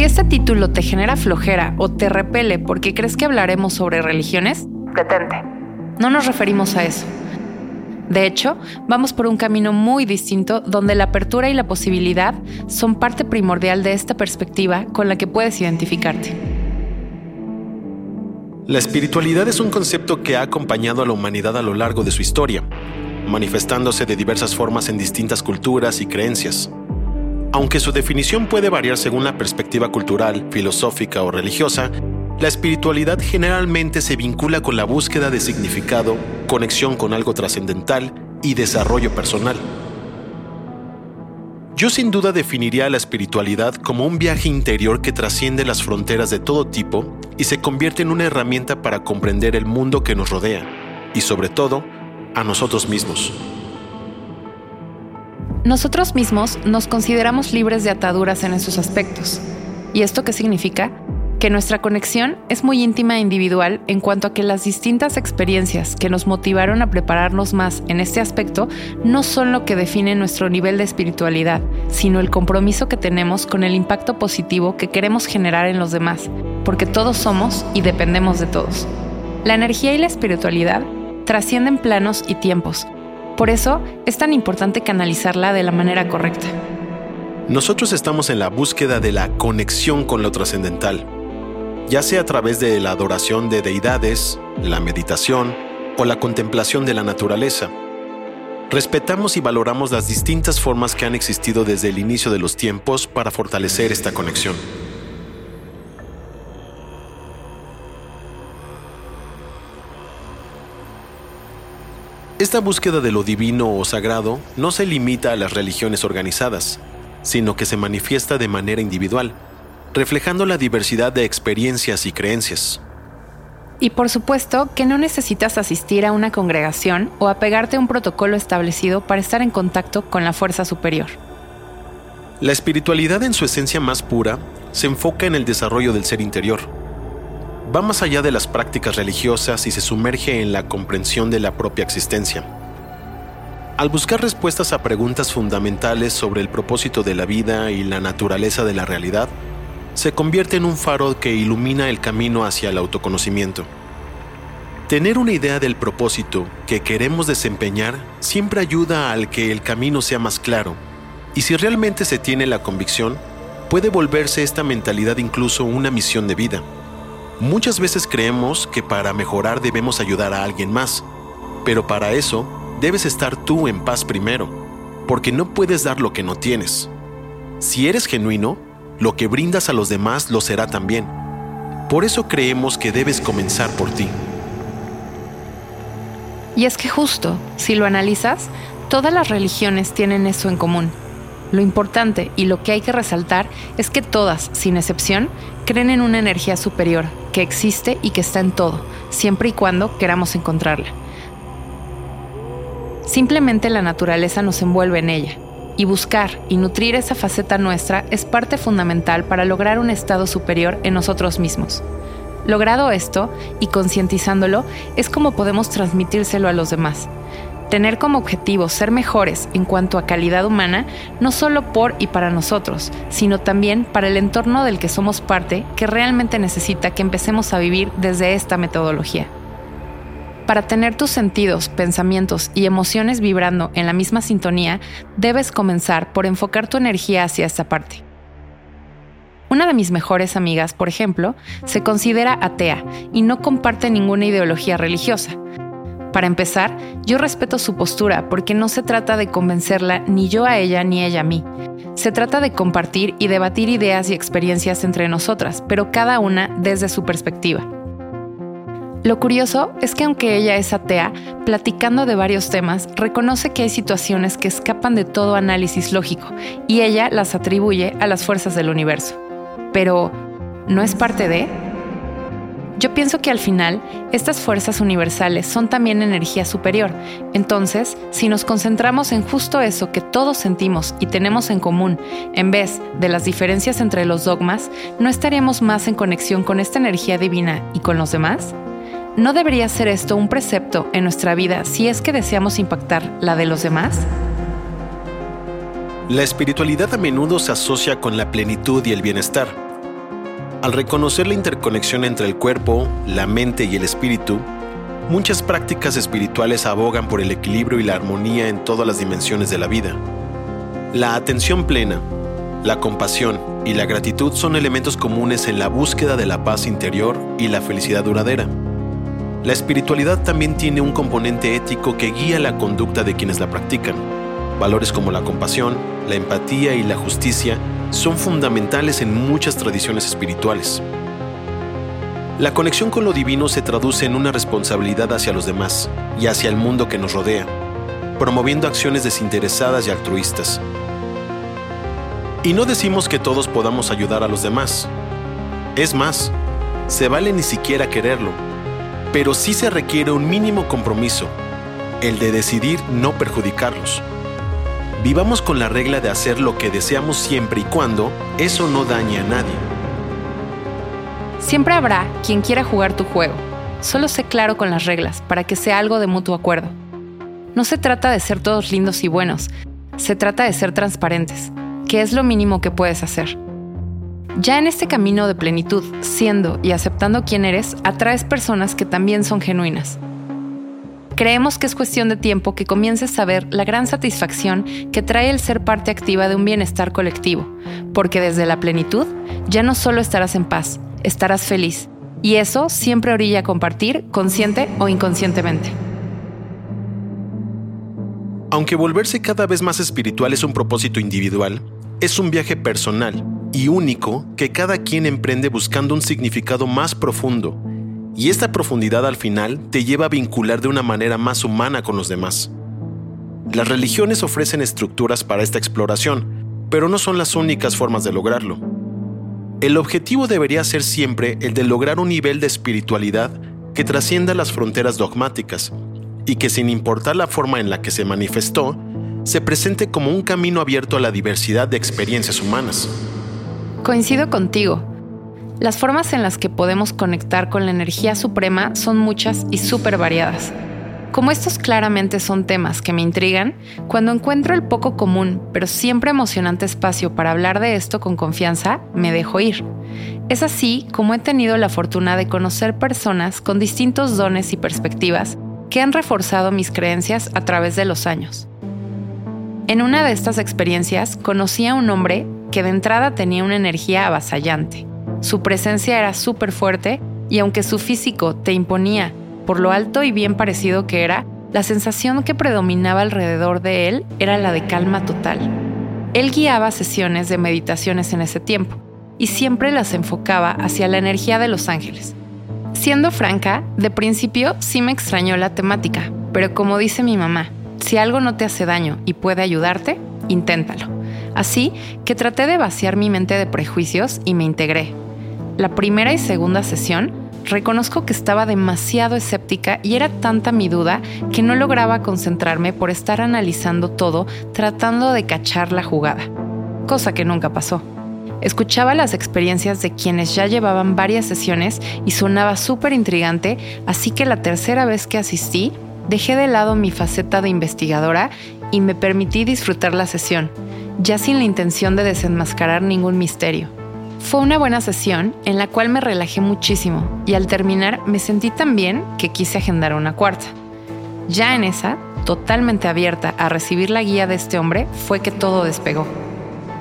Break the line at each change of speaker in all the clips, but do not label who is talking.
Si este título te genera flojera o te repele porque crees que hablaremos sobre religiones, detente. No nos referimos a eso. De hecho, vamos por un camino muy distinto donde la apertura y la posibilidad son parte primordial de esta perspectiva con la que puedes identificarte.
La espiritualidad es un concepto que ha acompañado a la humanidad a lo largo de su historia, manifestándose de diversas formas en distintas culturas y creencias. Aunque su definición puede variar según la perspectiva cultural, filosófica o religiosa, la espiritualidad generalmente se vincula con la búsqueda de significado, conexión con algo trascendental y desarrollo personal. Yo sin duda definiría la espiritualidad como un viaje interior que trasciende las fronteras de todo tipo y se convierte en una herramienta para comprender el mundo que nos rodea y sobre todo a nosotros mismos.
Nosotros mismos nos consideramos libres de ataduras en esos aspectos. ¿Y esto qué significa? que nuestra conexión es muy íntima e individual en cuanto a que las distintas experiencias que nos motivaron a prepararnos más en este aspecto no son lo que define nuestro nivel de espiritualidad, sino el compromiso que tenemos con el impacto positivo que queremos generar en los demás, porque todos somos y dependemos de todos. La energía y la espiritualidad trascienden planos y tiempos. Por eso es tan importante canalizarla de la manera correcta.
Nosotros estamos en la búsqueda de la conexión con lo trascendental ya sea a través de la adoración de deidades, la meditación o la contemplación de la naturaleza. Respetamos y valoramos las distintas formas que han existido desde el inicio de los tiempos para fortalecer esta conexión. Esta búsqueda de lo divino o sagrado no se limita a las religiones organizadas, sino que se manifiesta de manera individual reflejando la diversidad de experiencias y creencias.
Y por supuesto que no necesitas asistir a una congregación o apegarte a un protocolo establecido para estar en contacto con la fuerza superior.
La espiritualidad en su esencia más pura se enfoca en el desarrollo del ser interior. Va más allá de las prácticas religiosas y se sumerge en la comprensión de la propia existencia. Al buscar respuestas a preguntas fundamentales sobre el propósito de la vida y la naturaleza de la realidad, se convierte en un faro que ilumina el camino hacia el autoconocimiento. Tener una idea del propósito que queremos desempeñar siempre ayuda al que el camino sea más claro, y si realmente se tiene la convicción, puede volverse esta mentalidad incluso una misión de vida. Muchas veces creemos que para mejorar debemos ayudar a alguien más, pero para eso debes estar tú en paz primero, porque no puedes dar lo que no tienes. Si eres genuino, lo que brindas a los demás lo será también. Por eso creemos que debes comenzar por ti.
Y es que justo, si lo analizas, todas las religiones tienen eso en común. Lo importante y lo que hay que resaltar es que todas, sin excepción, creen en una energía superior, que existe y que está en todo, siempre y cuando queramos encontrarla. Simplemente la naturaleza nos envuelve en ella, y buscar y nutrir esa faceta nuestra es parte fundamental para lograr un estado superior en nosotros mismos. Logrado esto y concientizándolo es como podemos transmitírselo a los demás. Tener como objetivo ser mejores en cuanto a calidad humana, no solo por y para nosotros, sino también para el entorno del que somos parte que realmente necesita que empecemos a vivir desde esta metodología. Para tener tus sentidos, pensamientos y emociones vibrando en la misma sintonía, debes comenzar por enfocar tu energía hacia esta parte. Una de mis mejores amigas, por ejemplo, se considera atea y no comparte ninguna ideología religiosa. Para empezar, yo respeto su postura porque no se trata de convencerla ni yo a ella ni ella a mí. Se trata de compartir y debatir ideas y experiencias entre nosotras, pero cada una desde su perspectiva. Lo curioso es que aunque ella es atea, platicando de varios temas, reconoce que hay situaciones que escapan de todo análisis lógico y ella las atribuye a las fuerzas del universo. Pero, ¿no es parte de? Yo pienso que al final, estas fuerzas universales son también energía superior. Entonces, si nos concentramos en justo eso que todos sentimos y tenemos en común, en vez de las diferencias entre los dogmas, ¿no estaríamos más en conexión con esta energía divina y con los demás? ¿No debería ser esto un precepto en nuestra vida si es que deseamos impactar la de los demás?
La espiritualidad a menudo se asocia con la plenitud y el bienestar, Al reconocer la interconexión entre el cuerpo, la mente y el espíritu, muchas prácticas espirituales abogan por el equilibrio y la armonía en todas las dimensiones de la vida. La atención plena, la compasión y la gratitud son elementos comunes en la búsqueda de la paz interior y la felicidad duradera. La espiritualidad también tiene un componente ético que guía la conducta de quienes la practican. Valores como la compasión, la empatía y la justicia son fundamentales en muchas tradiciones espirituales. La conexión con lo divino se traduce en una responsabilidad hacia los demás y hacia el mundo que nos rodea, promoviendo acciones desinteresadas y altruistas. Y no decimos que todos podamos ayudar a los demás. Es más, se vale ni siquiera quererlo pero sí se requiere un mínimo compromiso, el de decidir no perjudicarlos. Vivamos con la regla de hacer lo que deseamos siempre y cuando eso no dañe a nadie.
Siempre habrá quien quiera jugar tu juego. Solo sé claro con las reglas para que sea algo de mutuo acuerdo. No se trata de ser todos lindos y buenos, se trata de ser transparentes, que es lo mínimo que puedes hacer. Ya en este camino de plenitud, siendo y aceptando quién eres, atraes personas que también son genuinas. Creemos que es cuestión de tiempo que comiences a ver la gran satisfacción que trae el ser parte activa de un bienestar colectivo, porque desde la plenitud ya no solo estarás en paz, estarás feliz, y eso siempre orilla a compartir, consciente o inconscientemente.
Aunque volverse cada vez más espiritual es un propósito individual, es un viaje personal y único que cada quien emprende buscando un significado más profundo, y esta profundidad al final te lleva a vincular de una manera más humana con los demás. Las religiones ofrecen estructuras para esta exploración, pero no son las únicas formas de lograrlo. El objetivo debería ser siempre el de lograr un nivel de espiritualidad que trascienda las fronteras dogmáticas y que sin importar la forma en la que se manifestó, se presente como un camino abierto a la diversidad de experiencias humanas.
Coincido contigo. Las formas en las que podemos conectar con la energía suprema son muchas y súper variadas. Como estos claramente son temas que me intrigan, cuando encuentro el poco común, pero siempre emocionante espacio para hablar de esto con confianza, me dejo ir. Es así como he tenido la fortuna de conocer personas con distintos dones y perspectivas que han reforzado mis creencias a través de los años. En una de estas experiencias conocí a un hombre que de entrada tenía una energía avasallante. Su presencia era súper fuerte y aunque su físico te imponía por lo alto y bien parecido que era, la sensación que predominaba alrededor de él era la de calma total. Él guiaba sesiones de meditaciones en ese tiempo y siempre las enfocaba hacia la energía de los ángeles. Siendo franca, de principio sí me extrañó la temática, pero como dice mi mamá, si algo no te hace daño y puede ayudarte, inténtalo. Así que traté de vaciar mi mente de prejuicios y me integré. La primera y segunda sesión reconozco que estaba demasiado escéptica y era tanta mi duda que no lograba concentrarme por estar analizando todo tratando de cachar la jugada, cosa que nunca pasó. Escuchaba las experiencias de quienes ya llevaban varias sesiones y sonaba súper intrigante, así que la tercera vez que asistí, dejé de lado mi faceta de investigadora y me permití disfrutar la sesión, ya sin la intención de desenmascarar ningún misterio. Fue una buena sesión en la cual me relajé muchísimo y al terminar me sentí tan bien que quise agendar una cuarta. Ya en esa, totalmente abierta a recibir la guía de este hombre, fue que todo despegó.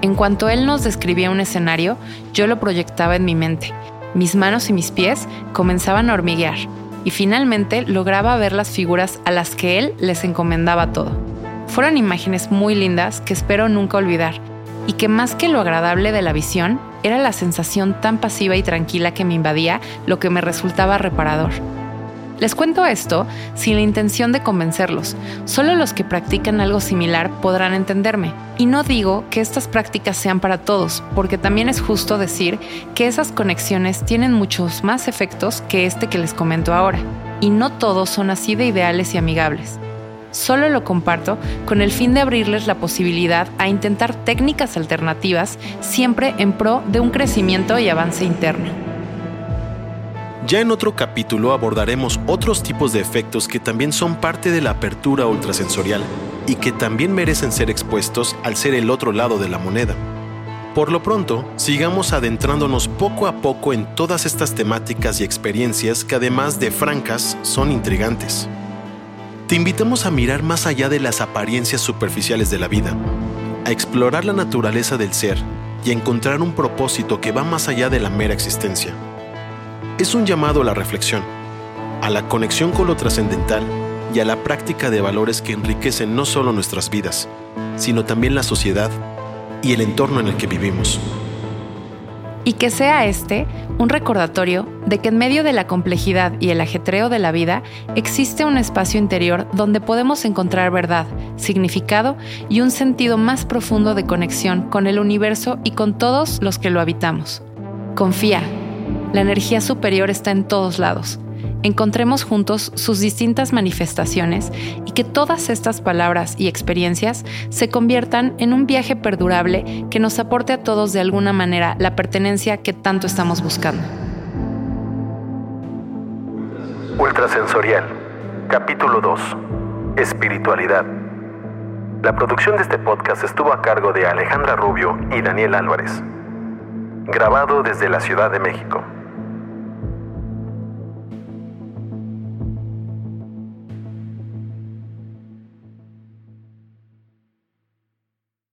En cuanto él nos describía un escenario, yo lo proyectaba en mi mente. Mis manos y mis pies comenzaban a hormiguear y finalmente lograba ver las figuras a las que él les encomendaba todo. Fueron imágenes muy lindas que espero nunca olvidar y que más que lo agradable de la visión, era la sensación tan pasiva y tranquila que me invadía lo que me resultaba reparador. Les cuento esto sin la intención de convencerlos, solo los que practican algo similar podrán entenderme. Y no digo que estas prácticas sean para todos, porque también es justo decir que esas conexiones tienen muchos más efectos que este que les comento ahora, y no todos son así de ideales y amigables. Solo lo comparto con el fin de abrirles la posibilidad a intentar técnicas alternativas siempre en pro de un crecimiento y avance interno.
Ya en otro capítulo abordaremos otros tipos de efectos que también son parte de la apertura ultrasensorial y que también merecen ser expuestos al ser el otro lado de la moneda. Por lo pronto, sigamos adentrándonos poco a poco en todas estas temáticas y experiencias que además de francas son intrigantes. Te invitamos a mirar más allá de las apariencias superficiales de la vida, a explorar la naturaleza del ser y a encontrar un propósito que va más allá de la mera existencia. Es un llamado a la reflexión, a la conexión con lo trascendental y a la práctica de valores que enriquecen no solo nuestras vidas, sino también la sociedad y el entorno en el que vivimos.
Y que sea este un recordatorio de que en medio de la complejidad y el ajetreo de la vida existe un espacio interior donde podemos encontrar verdad, significado y un sentido más profundo de conexión con el universo y con todos los que lo habitamos. Confía, la energía superior está en todos lados encontremos juntos sus distintas manifestaciones y que todas estas palabras y experiencias se conviertan en un viaje perdurable que nos aporte a todos de alguna manera la pertenencia que tanto estamos buscando.
Ultrasensorial, capítulo 2. Espiritualidad. La producción de este podcast estuvo a cargo de Alejandra Rubio y Daniel Álvarez. Grabado desde la Ciudad de México.